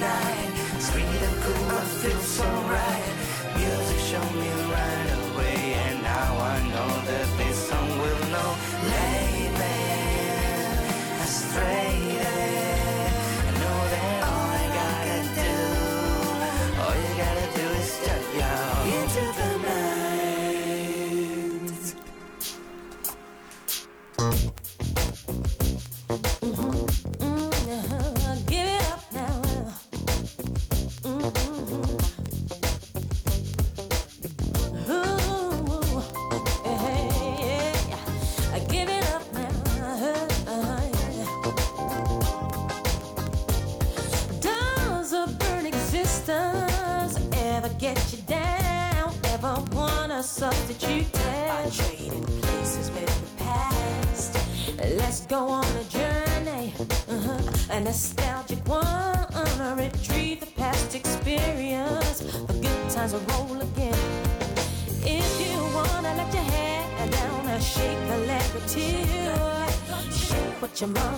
night. Sweet and cool, I feel so right. Music showed me right. your mom.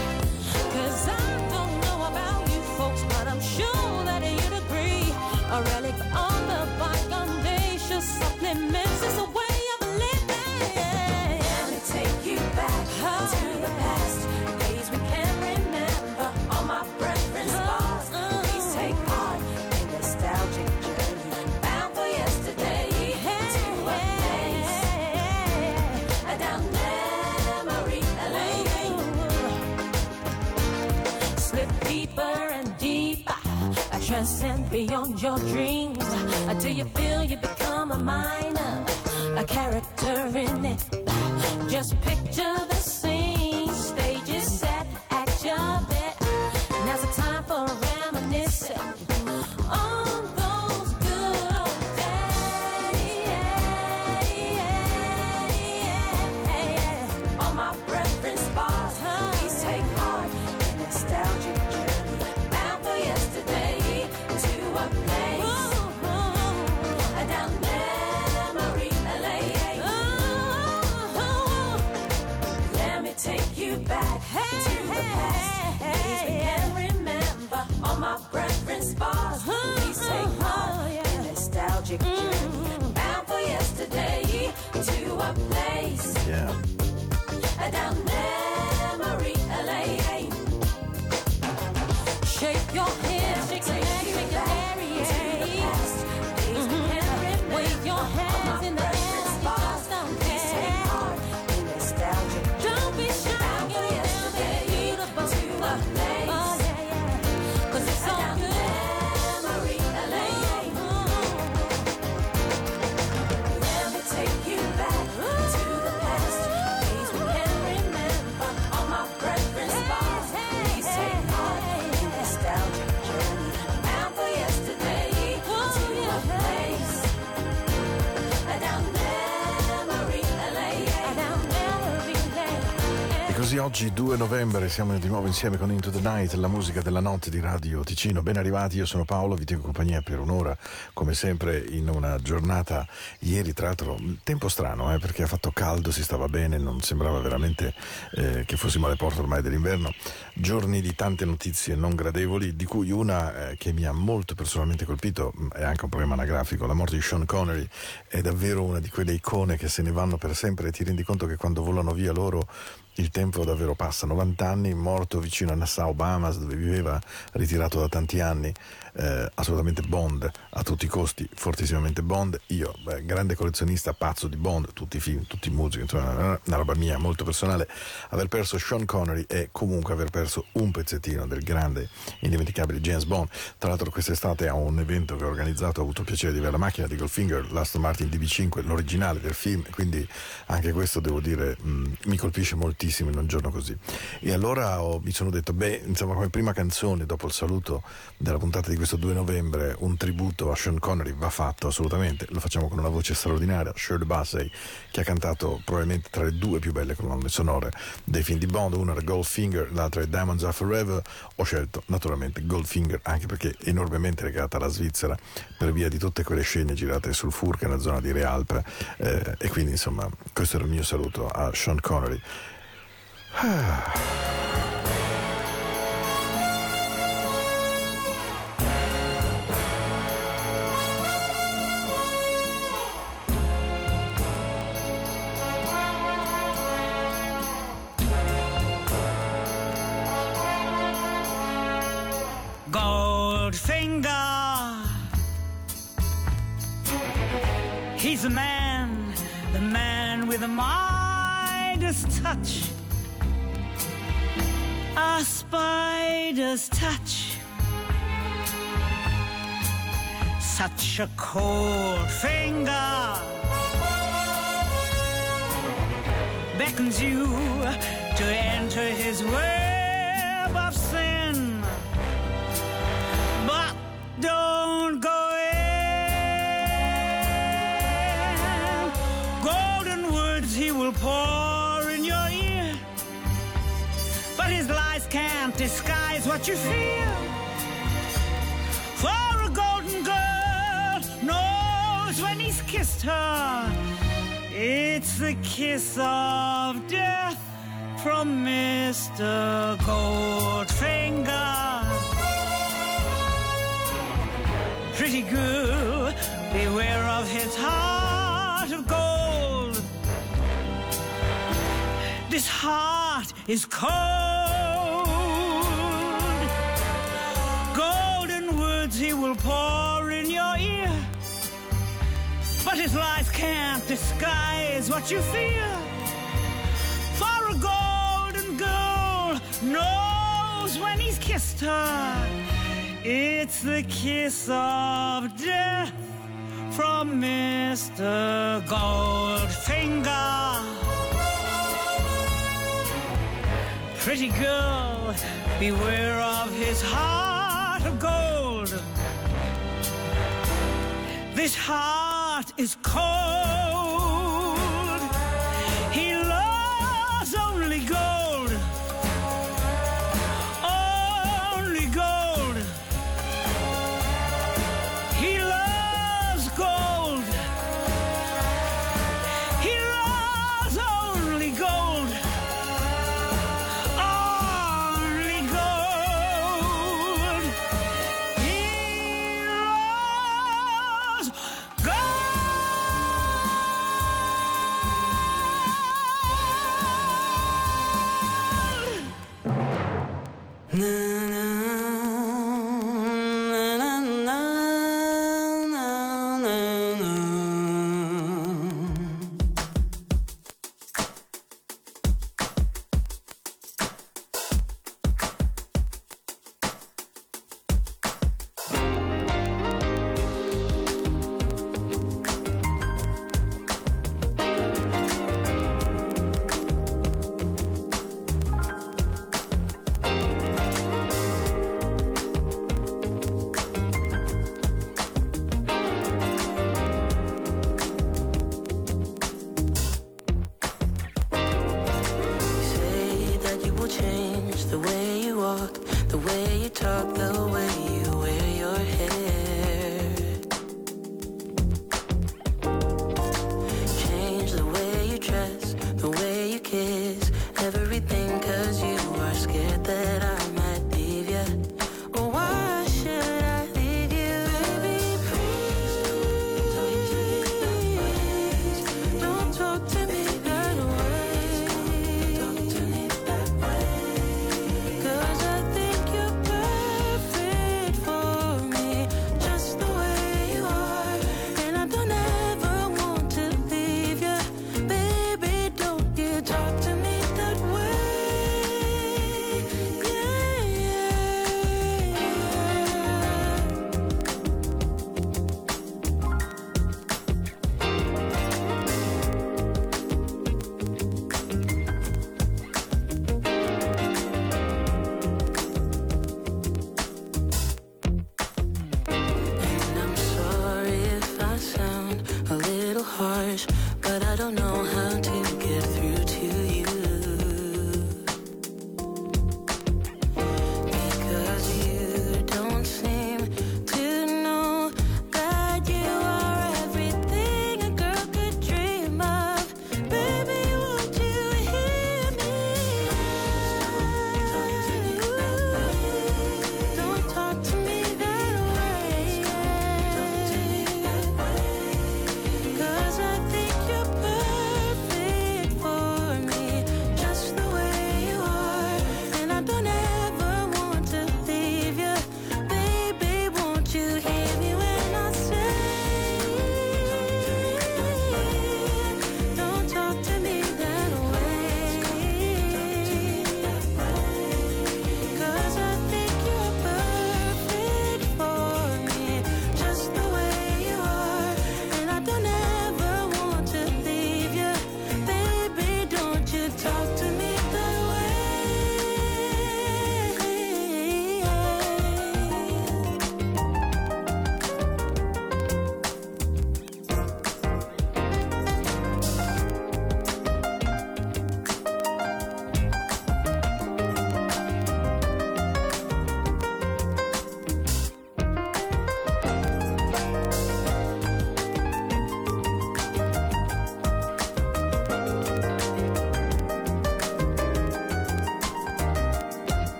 folks, but I'm sure that you'd agree. A relic on the bygone day should supplement. transcend beyond your dreams until you feel you become a minor, a character in it. Just picture the magic journey. Bound for yesterday to a place. Yeah. Down memory lane. Shake your oggi 2 novembre siamo di nuovo insieme con Into the Night, la musica della notte di Radio Ticino. Ben arrivati, io sono Paolo, vi tengo compagnia per un'ora, come sempre in una giornata ieri, tra l'altro tempo strano, eh, perché ha fatto caldo, si stava bene, non sembrava veramente eh, che fossimo alle porte ormai dell'inverno. Giorni di tante notizie non gradevoli, di cui una eh, che mi ha molto personalmente colpito, mm, è anche un problema anagrafico, la morte di Sean Connery è davvero una di quelle icone che se ne vanno per sempre e ti rendi conto che quando volano via loro il tempo davvero passa, 90 anni, morto vicino a Nassau, Bahamas, dove viveva, ritirato da tanti anni, eh, assolutamente Bond a tutti i costi, fortissimamente Bond. Io, beh, grande collezionista, pazzo di Bond, tutti i film, tutti i musiche, insomma, una, roba mia molto personale. Aver perso Sean Connery e comunque aver perso un pezzettino del grande, indimenticabile James Bond. Tra l'altro, quest'estate a un evento che ho organizzato, ho avuto il piacere di avere la macchina di Goldfinger, l'Aston Martin DB5, l'originale del film, quindi anche questo devo dire mh, mi colpisce moltissimo in un giorno così. E allora ho, mi sono detto, beh, insomma, come prima canzone, dopo il saluto della puntata di questo 2 novembre un tributo a Sean Connery va fatto assolutamente, lo facciamo con una voce straordinaria, Shirley Bassey, che ha cantato probabilmente tra le due più belle colonne sonore dei film di Bond, una è Goldfinger, l'altra è Diamonds Are Forever, ho scelto naturalmente Goldfinger anche perché è enormemente legata alla Svizzera per via di tutte quelle scene girate sul Furka nella zona di Realpe eh, e quindi insomma questo era il mio saluto a Sean Connery. Ah. A cold finger beckons you to enter his web the kiss of death from Mr. Goldfinger. Pretty girl, beware of his heart of gold. This heart is cold. But his lies can't disguise what you feel. For a golden girl knows when he's kissed her. It's the kiss of death from Mr. Goldfinger. Pretty girl, beware of his heart of gold. This heart is cold. took the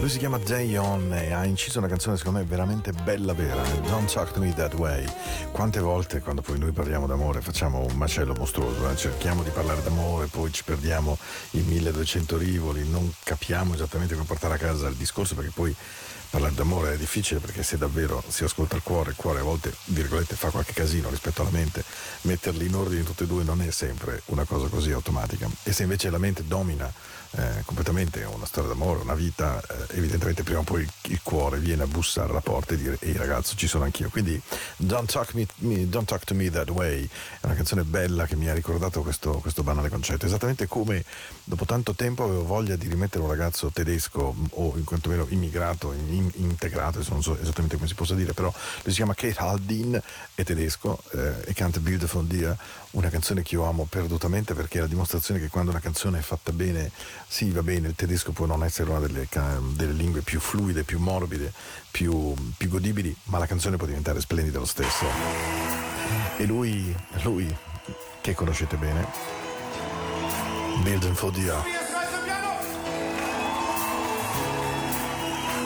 Lui si chiama Dayon e ha inciso una canzone secondo me veramente bella vera, Don't Talk to Me That Way. Quante volte quando poi noi parliamo d'amore facciamo un macello mostruoso, eh? cerchiamo di parlare d'amore, poi ci perdiamo in 1200 rivoli, non capiamo esattamente come portare a casa il discorso perché poi parlare d'amore è difficile perché se davvero si ascolta il cuore, il cuore a volte, virgolette, fa qualche casino rispetto alla mente, metterli in ordine tutte e due non è sempre una cosa così automatica. E se invece la mente domina eh, completamente una storia d'amore, una vita, eh, evidentemente prima o poi il cuore viene a bussare alla porta e dire ehi ragazzo ci sono anch'io. Quindi Don't Talk, me, me- Don't Talk to Me That Way. È una canzone bella che mi ha ricordato questo, questo banale concetto, esattamente come dopo tanto tempo avevo voglia di rimettere un ragazzo tedesco o in quantomeno immigrato, in- in- integrato, non so esattamente come si possa dire, però lui si chiama Kate Haldin, è tedesco eh, e canta Beautiful Dear, una canzone che io amo perdutamente perché è la dimostrazione che quando una canzone è fatta bene, sì va bene, il tedesco può non essere una delle, delle lingue più fluide, più morbide, più, più godibili, ma la canzone può diventare splendida lo stesso. E lui, lui che conoscete bene.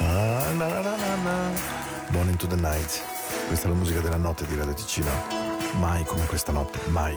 Ah, na, na, na, na. Born into the night. Questa è la musica della notte di Radio Ticino. Mai come questa notte, mai.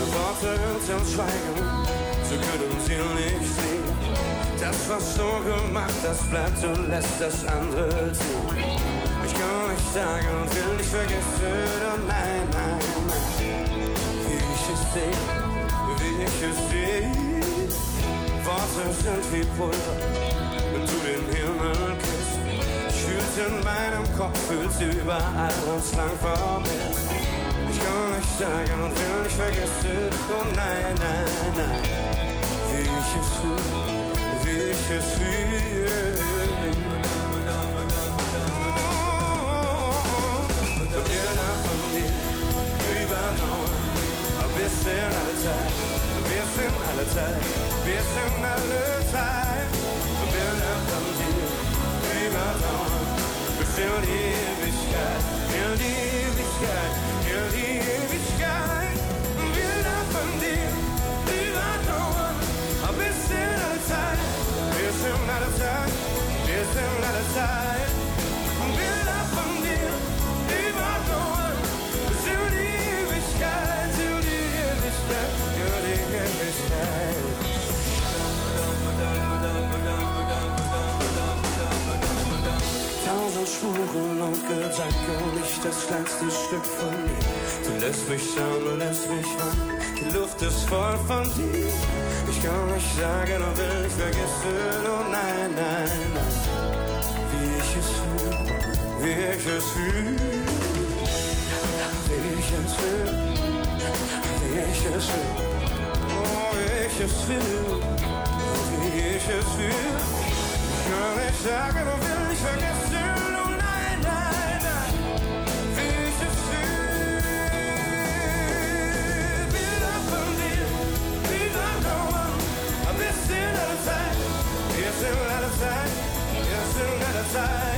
Deine Worte zum Schweigen, so können sie nicht sehen. Das, was du gemacht hast, bleibt und lässt das andere zu. Ich kann nicht sagen und will nicht vergessen, oh nein, nein, nein. Wie ich es sehe, wie ich es sehe. Worte sind wie Pulver, wenn du den Himmel küsst. Ich fühl's in meinem Kopf, fühl's überall uns lang vor sagen und will nicht vergessen, oh nein, nein, nein. Wie ich es fühle, wie ich es fühle. Bilder von dir übernommen. Wir sind alle Zeit, wir sind alle Zeit, wir sind alle Zeit. Bilder von dir übernommen. Bis in die Ewigkeit, in die Ewigkeit, in die Ewigkeit. Sind alle Zeit, wir sind alle Zeit. Bilder von dir übernommen. Bis die Ewigkeit, in die Ewigkeit, in die Ewigkeit. Tausend Spuren und Gedanken, nicht das kleinste Stück von mir. Du lässt mich schauen, du lässt mich ran. Die Luft ist voll von dir. Ich kann nicht sagen und will nicht vergessen, oh nein, nein, nein. Wie ich es fühle, wie ich es fühle. Wie ich es fühle, wie ich es fühle. Oh, wie ich es fühle, wie ich es fühle. Ich kann nicht sagen und will nicht outside.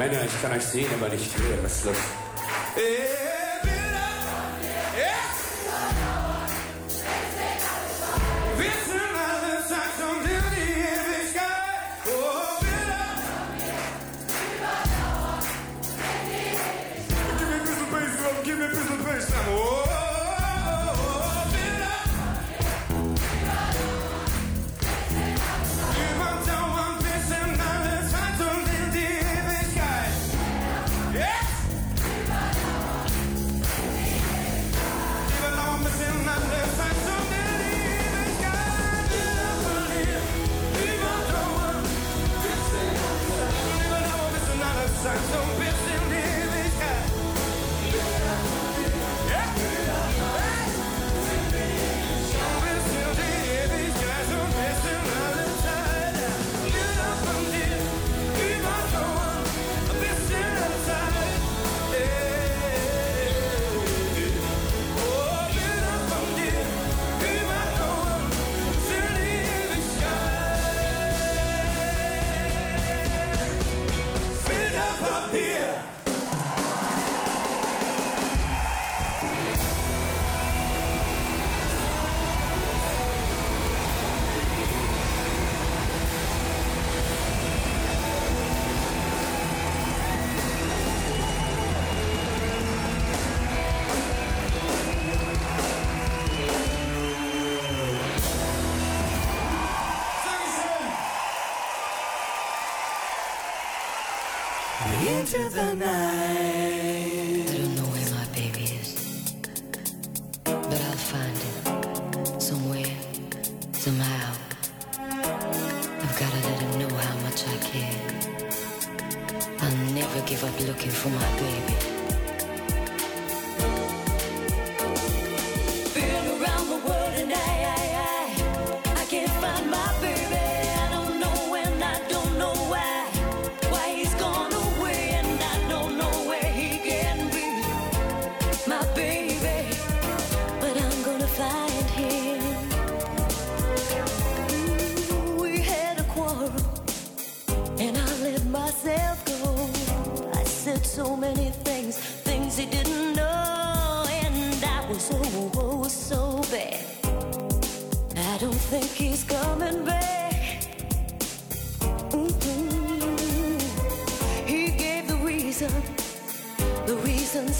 Männer, ich kann euch sehen, aber nicht hören. Was ist los? Äh. Into the night. I don't know where my baby is, but I'll find him somewhere, somehow. I've gotta let him know how much I care. I'll never give up looking for my baby.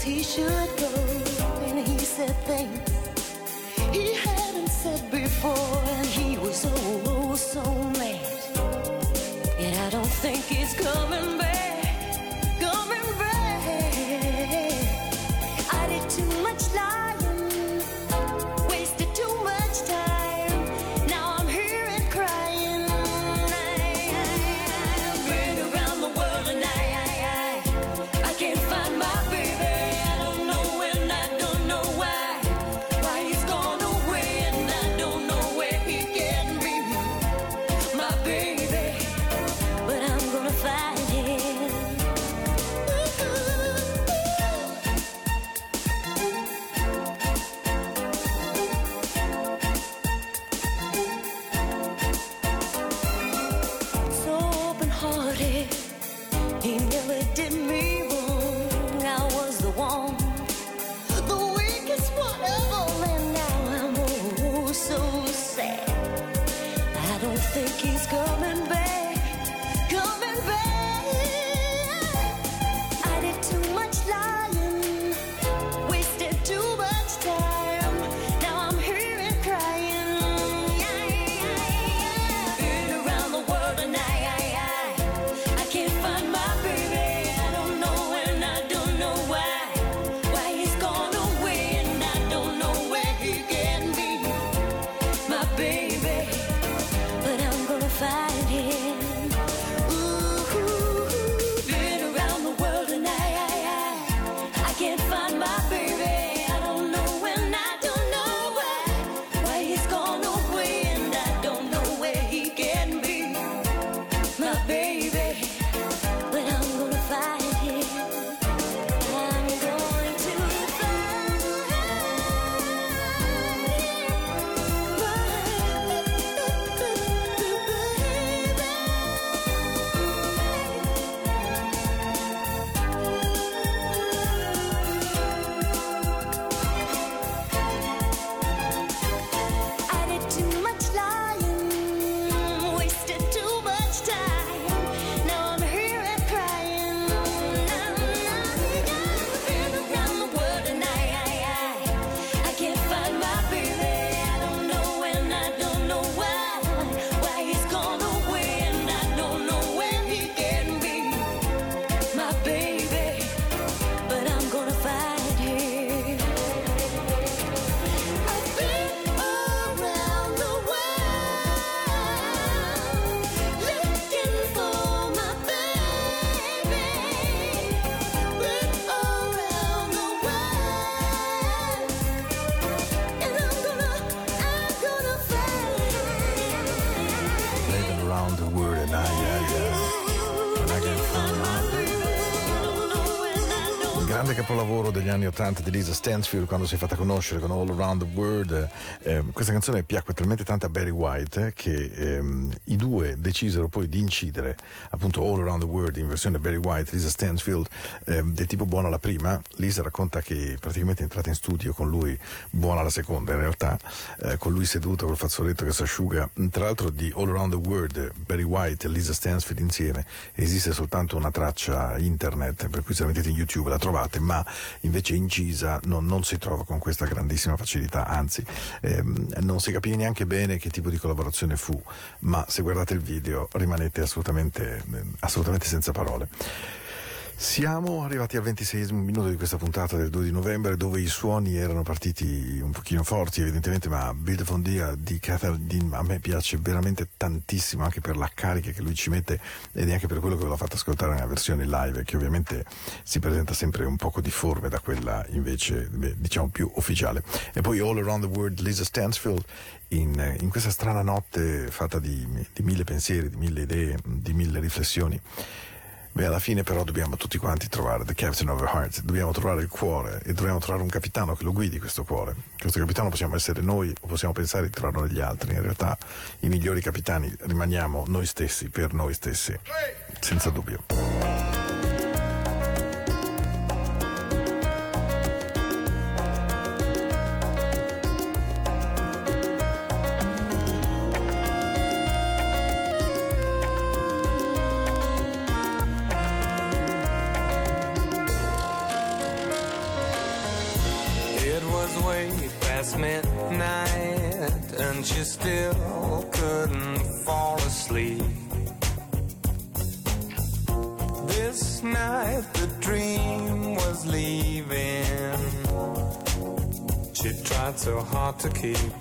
He should go, and he said things he hadn't said before, and he was oh, oh so mad. And I don't think he's coming back, anni 80 di Lisa Stansfield quando si è fatta conoscere con All Around the World. Eh, questa canzone piacque talmente tanto a Barry White eh, che ehm, i due decisero poi di incidere appunto All Around the World in versione Barry White, Lisa Stansfield ehm, del tipo buona la prima. Lisa racconta che praticamente è entrata in studio con lui buona la seconda in realtà, eh, con lui seduto col fazzoletto che si asciuga. Tra l'altro di All Around the World, Barry White e Lisa Stansfield insieme esiste soltanto una traccia internet, per cui se la mettete in YouTube la trovate, ma invece incisa non, non si trova con questa grandissima facilità, anzi ehm, non si capì neanche bene che tipo di collaborazione fu, ma se guardate il video rimanete assolutamente, assolutamente senza parole. Siamo arrivati al ventiseiesimo minuto di questa puntata del 2 di novembre dove i suoni erano partiti un pochino forti evidentemente ma Bill Fondia di Catherine a me piace veramente tantissimo anche per la carica che lui ci mette ed anche per quello che ve l'ho fatto ascoltare nella versione live che ovviamente si presenta sempre un poco difforme da quella invece diciamo più ufficiale. E poi All Around the World Lisa Stansfield in, in questa strana notte fatta di, di mille pensieri, di mille idee, di mille riflessioni Beh, alla fine però dobbiamo tutti quanti trovare the captain of our hearts, dobbiamo trovare il cuore e dobbiamo trovare un capitano che lo guidi questo cuore. Questo capitano possiamo essere noi o possiamo pensare di trovarlo negli altri. In realtà i migliori capitani rimaniamo noi stessi, per noi stessi, senza dubbio. To keep.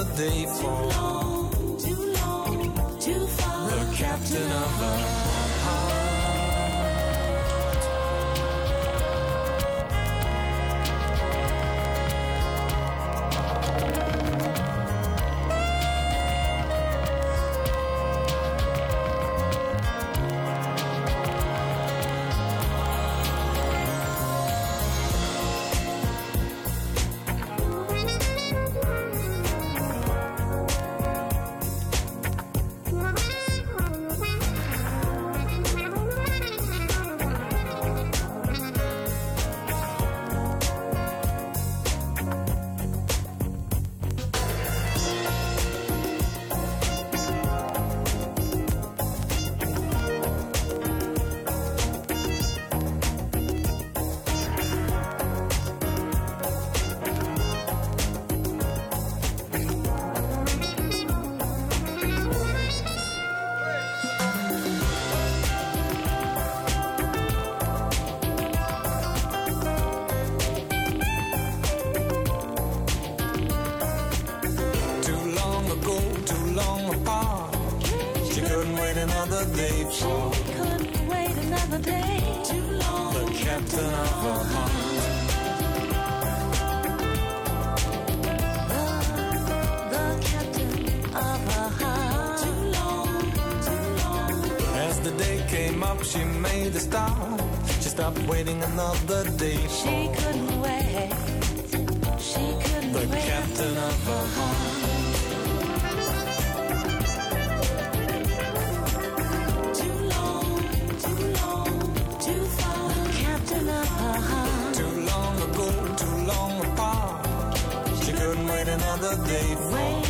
Another day long, too long, too far. the captain of her she made a start. She stopped waiting another day She couldn't wait. She couldn't the wait. captain of her heart. Too long, too long, too far. The captain of her heart. Too long ago, too long apart. She couldn't wait another day for Waiting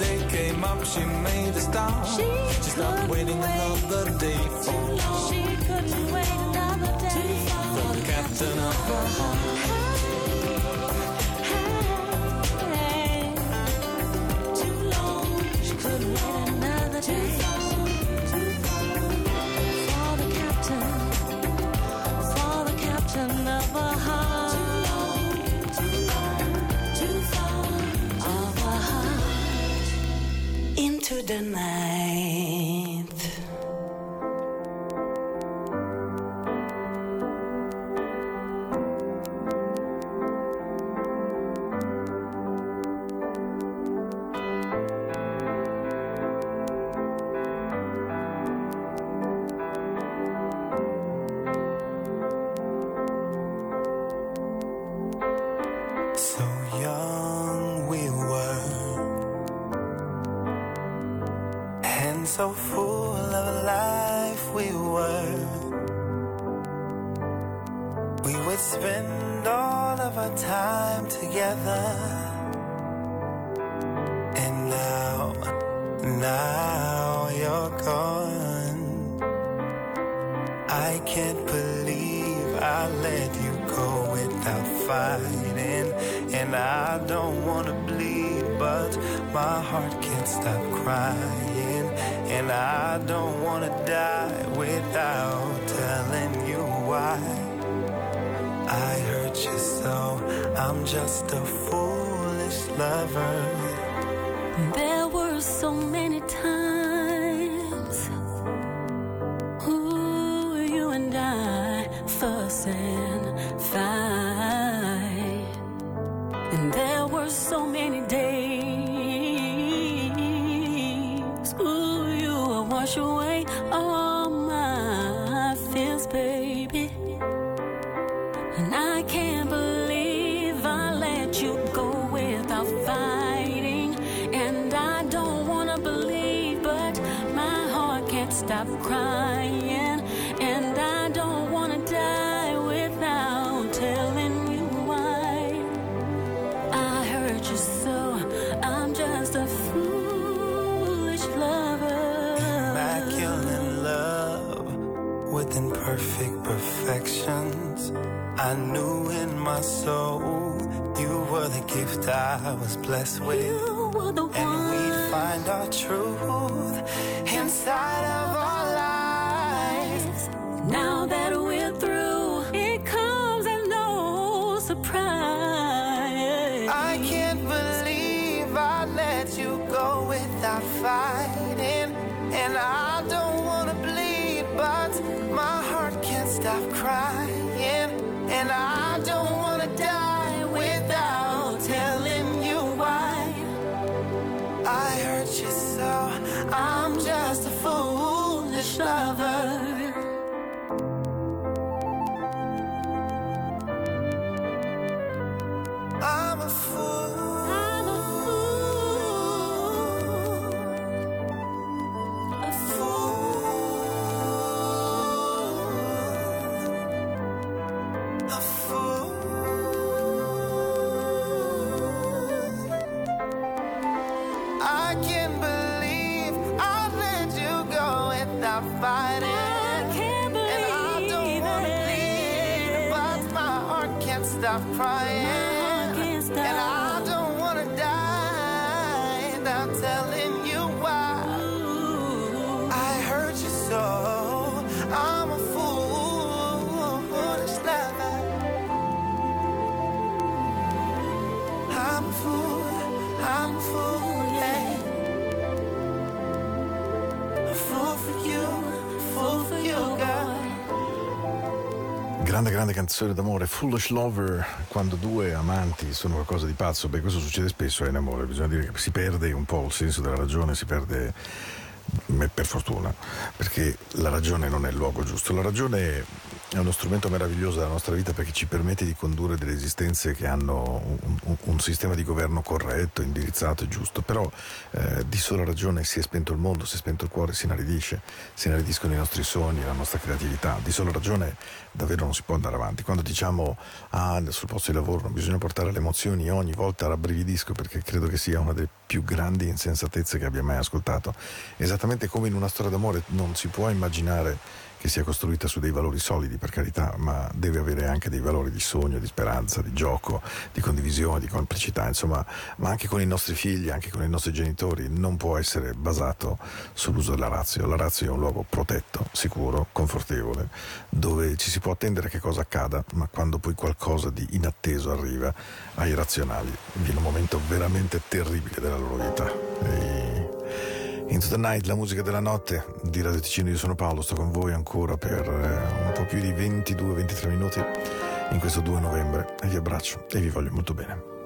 day came up, she made a stop. She, she stopped waiting another day for. She couldn't wait another day for the captain of her heart. So full of life we were. We would spend all of our time together, and now, now you're gone. I can't believe I let you go without fighting. And I don't wanna bleed, but my heart can't stop crying. And I don't wanna die without telling you why. I hurt you so, I'm just a foolish lover. There were so many times was blessed with. You were the And we'd find our truth inside of our lives. Now that we're through, it comes as no surprise. I can't believe I let you go without fighting. And I don't wanna bleed, but my heart can't stop crying. And I don't canzone d'amore, Foolish Lover, quando due amanti sono qualcosa di pazzo, beh questo succede spesso eh, in amore, bisogna dire che si perde un po' il senso della ragione, si perde me- per fortuna, perché la ragione non è il luogo giusto. La ragione è uno strumento meraviglioso della nostra vita perché ci permette di condurre delle esistenze che hanno un, un- un sistema di governo corretto, indirizzato e giusto, però eh, di sola ragione si è spento il mondo, si è spento il cuore, si inaridisce, si inaridiscono i nostri sogni, la nostra creatività. Di sola ragione davvero non si può andare avanti. Quando diciamo ah, sul posto di lavoro non bisogna portare le emozioni, io ogni volta rabbrividisco perché credo che sia una delle più grandi insensatezze che abbia mai ascoltato. Esattamente come in una storia d'amore non si può immaginare che sia costruita su dei valori solidi, per carità, ma deve avere anche dei valori di sogno, di speranza, di gioco, di condivisione, di complicità, insomma, ma anche con i nostri figli, anche con i nostri genitori, non può essere basato sull'uso della razio. La razio è un luogo protetto, sicuro, confortevole, dove ci si può attendere che cosa accada, ma quando poi qualcosa di inatteso arriva ai razionali, viene un momento veramente terribile della loro vita. E Into the Night, la musica della notte di Radio Ticino, io sono Paolo, sto con voi ancora per eh, un po' più di 22-23 minuti in questo 2 novembre e vi abbraccio e vi voglio molto bene.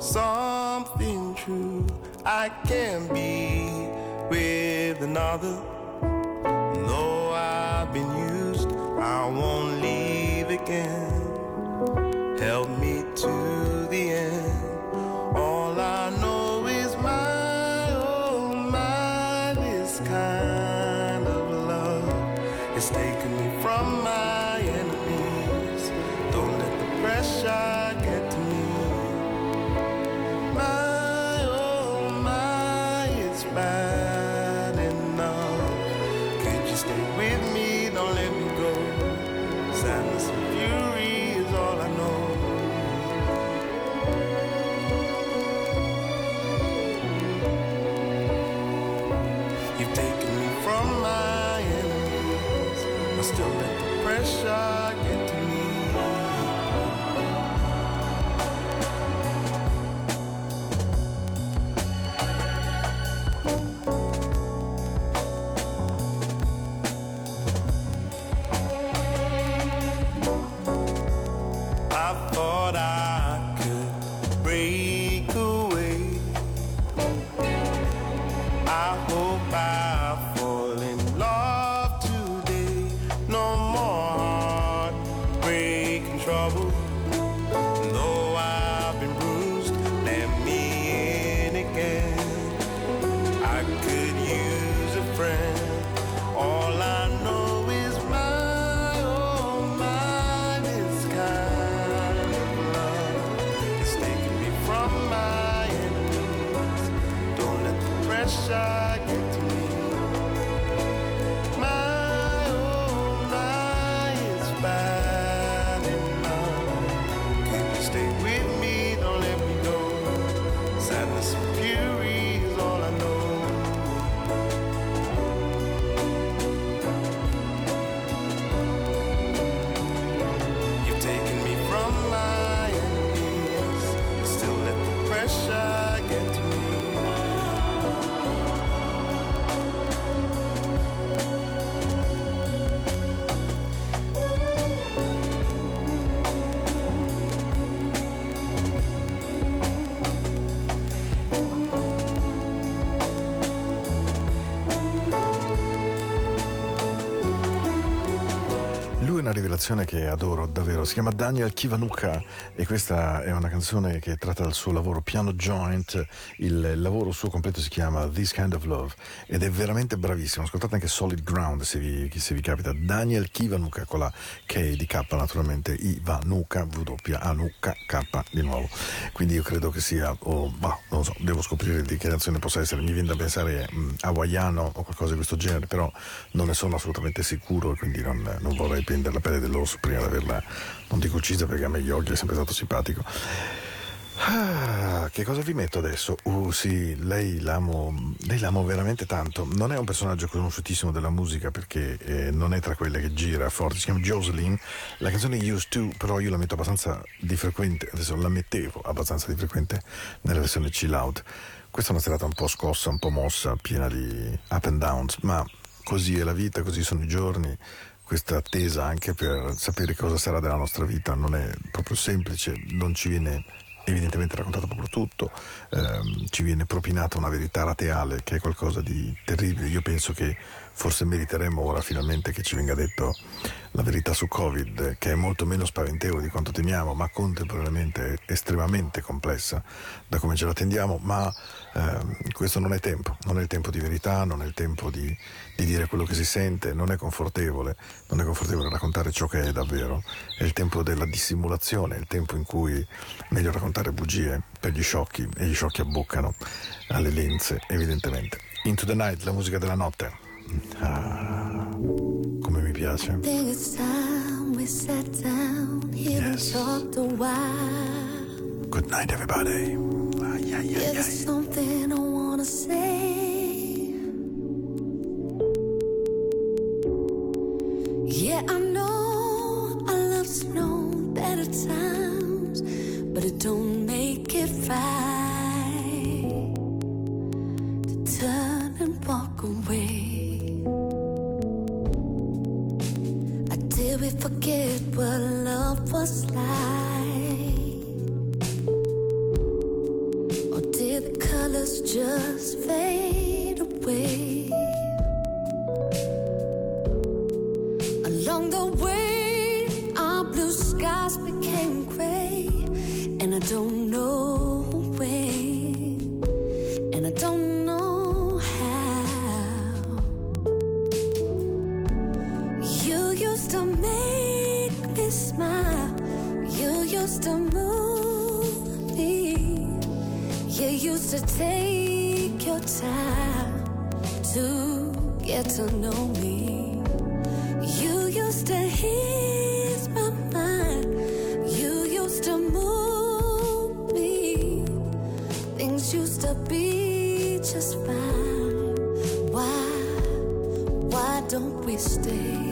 Something true. I can be with another. Though I've been used, I won't leave again. Help me to the end. Rivelazione che adoro davvero, si chiama Daniel Kivanuka e questa è una canzone che tratta dal suo lavoro Piano Joint, il lavoro suo completo si chiama This Kind of Love ed è veramente bravissimo, ascoltate anche Solid Ground se vi, se vi capita, Daniel Kivanuka con la K di K naturalmente, Ivanuka, W A N U K K di nuovo, quindi io credo che sia, oh, bah, non so, devo scoprire di che nazione possa essere, mi viene da pensare mh, hawaiano o qualcosa di questo genere, però non ne sono assolutamente sicuro e quindi non, non vorrei prendere la pelle dell'orso prima di averla, non dico uccisa perché a me Yogi è sempre stato simpatico. Ah, che cosa vi metto adesso? Uh sì, lei l'amo, lei l'amo veramente tanto. Non è un personaggio conosciutissimo della musica perché eh, non è tra quelle che gira forte. Si chiama Jocelyn. La canzone Used To, però io la metto abbastanza di frequente, adesso la mettevo abbastanza di frequente nella versione chill out. Questa è una serata un po' scossa, un po' mossa, piena di up and downs, ma così è la vita, così sono i giorni. Questa attesa anche per sapere cosa sarà della nostra vita non è proprio semplice, non ci viene evidentemente raccontato proprio tutto, ehm, ci viene propinata una verità rateale che è qualcosa di terribile. Io penso che forse meriteremmo ora finalmente che ci venga detto la verità su Covid, che è molto meno spaventevole di quanto temiamo, ma contemporaneamente estremamente complessa da come ce la tendiamo, ma ehm, questo non è tempo, non è il tempo di verità, non è il tempo di, di dire quello che si sente, non è confortevole, non è confortevole raccontare ciò che è davvero, è il tempo della dissimulazione, è il tempo in cui meglio raccontare bugie per gli sciocchi e gli sciocchi abboccano alle lenze, evidentemente. Into the night, la musica della notte. Ah, come mi piace. think it's time we sat down here Yes. and talked a while. Good night everybody. Ai, ai, Yeah, there's something I wanna say. Yeah, I know our love's known better times, but it don't make it right what love was like? Or did the colors just fade away? To know me. You used to ease my mind. You used to move me. Things used to be just fine. Why, why don't we stay?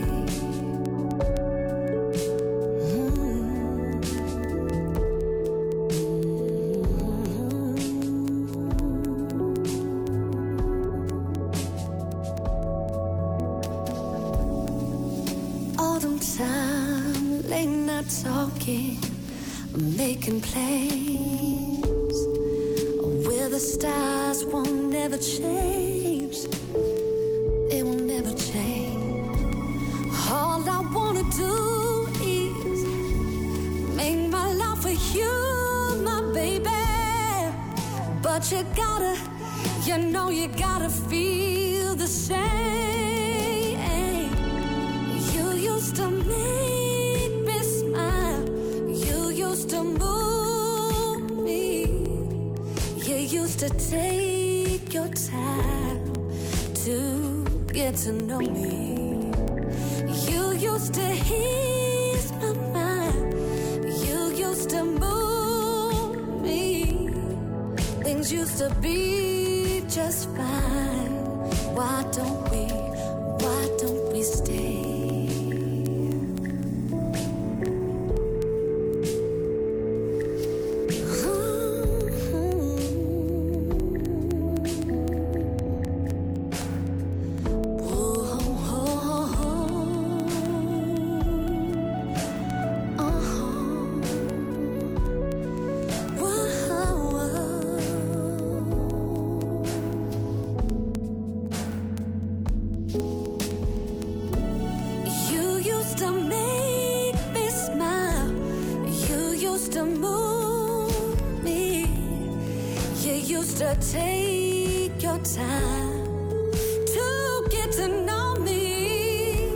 To take your time to get to know me.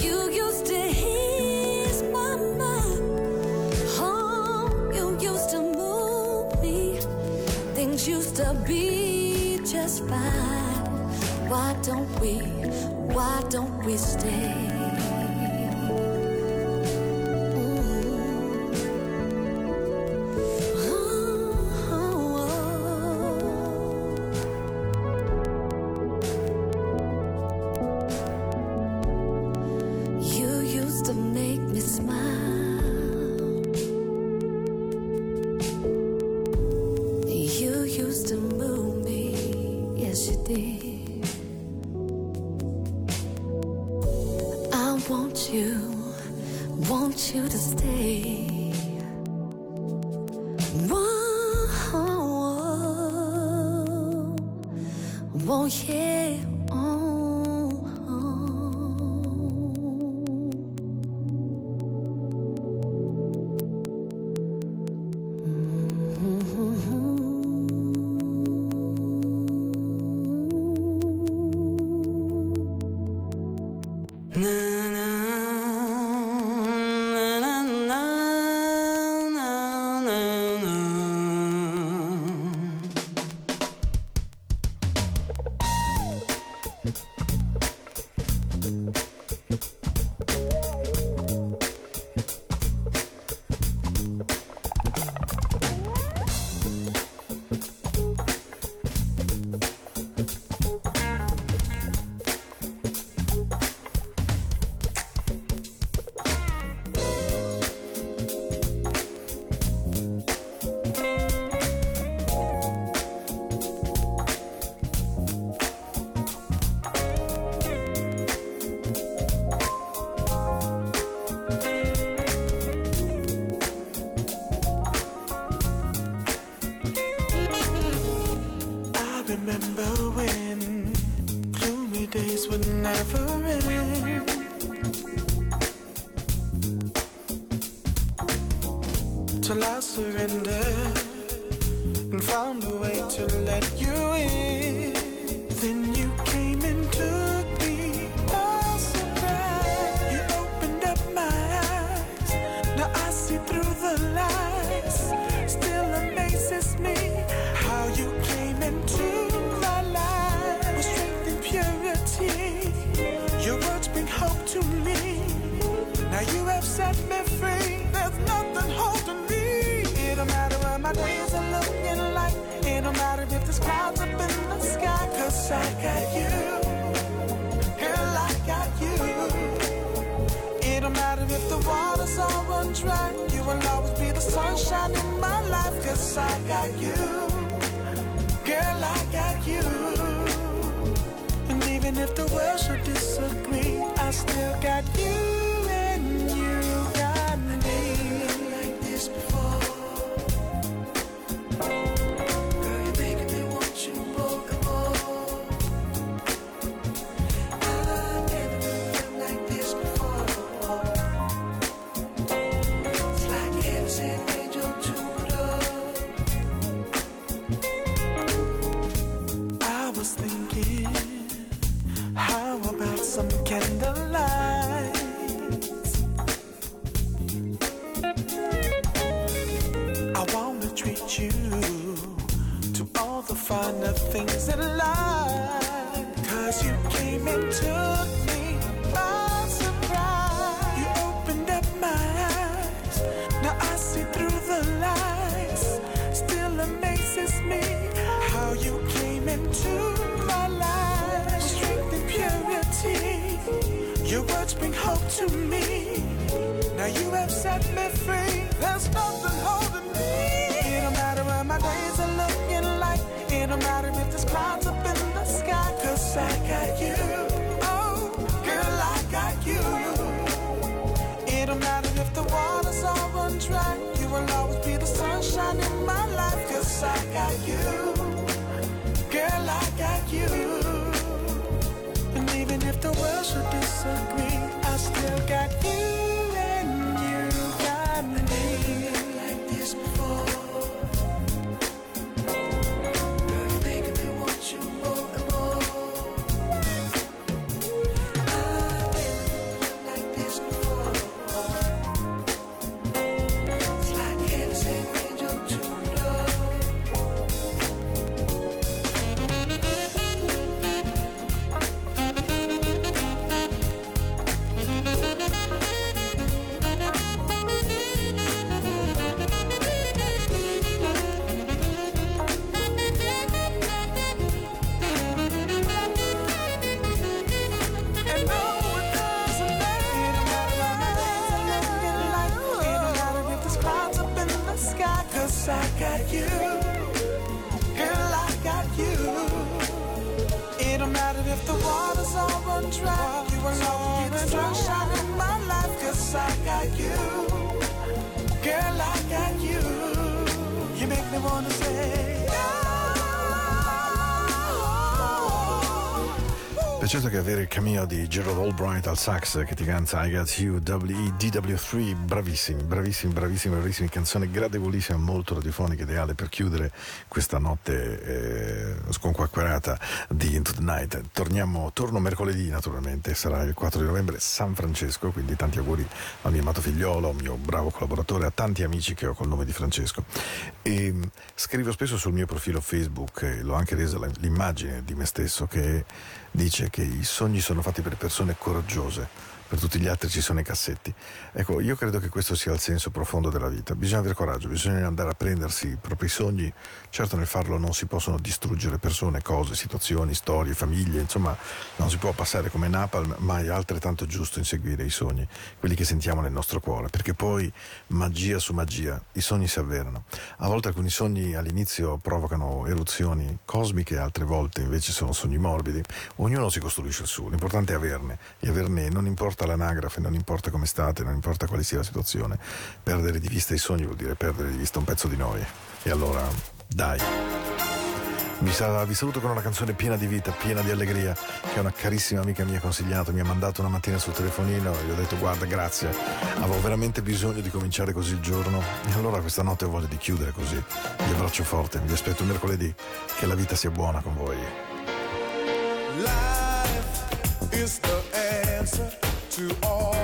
You used to ease my mind. Oh, you used to move me. Things used to be just fine. Why don't we? Why don't we stay? you up. You were home, you were drunk, shot in my life, cause Girl, I got you. You make me wanna say. Certo che avere il cameo di Gerald Albright al sax che ti canta I Got You, DW3, bravissimi, bravissimi, bravissimi, bravissimi, canzone gradevolissima, molto radiofonica, ideale per chiudere questa notte eh, sconquacquerata di Into the Night. Torniamo, torno mercoledì naturalmente, sarà il 4 di novembre, San Francesco, quindi tanti auguri al mio amato figliolo, al mio bravo collaboratore, a tanti amici che ho col nome di Francesco. E mh, scrivo spesso sul mio profilo Facebook, e l'ho anche resa l'immagine di me stesso, che dice che i sogni sono fatti per persone coraggiose, per tutti gli altri ci sono i cassetti. Ecco, io credo che questo sia il senso profondo della vita. Bisogna avere coraggio, bisogna andare a prendersi i propri sogni. Certo nel farlo non si possono distruggere persone, cose, situazioni, storie, famiglie, insomma non si può passare come Napalm, ma è altrettanto giusto inseguire i sogni, quelli che sentiamo nel nostro cuore, perché poi magia su magia, i sogni si avverano. A volte alcuni sogni all'inizio provocano eruzioni cosmiche, altre volte invece sono sogni morbidi. Ognuno si costruisce il suo, l'importante è averne, e averne non importa l'anagrafe, non importa come state, non importa quale sia la situazione. Perdere di vista i sogni vuol dire perdere di vista un pezzo di noi. E allora, dai. Mi vi saluto con una canzone piena di vita, piena di allegria, che una carissima amica mia ha consigliato, mi ha mandato una mattina sul telefonino e gli ho detto guarda grazie, avevo veramente bisogno di cominciare così il giorno e allora questa notte ho voglia di chiudere così. Vi abbraccio forte, vi aspetto mercoledì, che la vita sia buona con voi. Life is the answer to all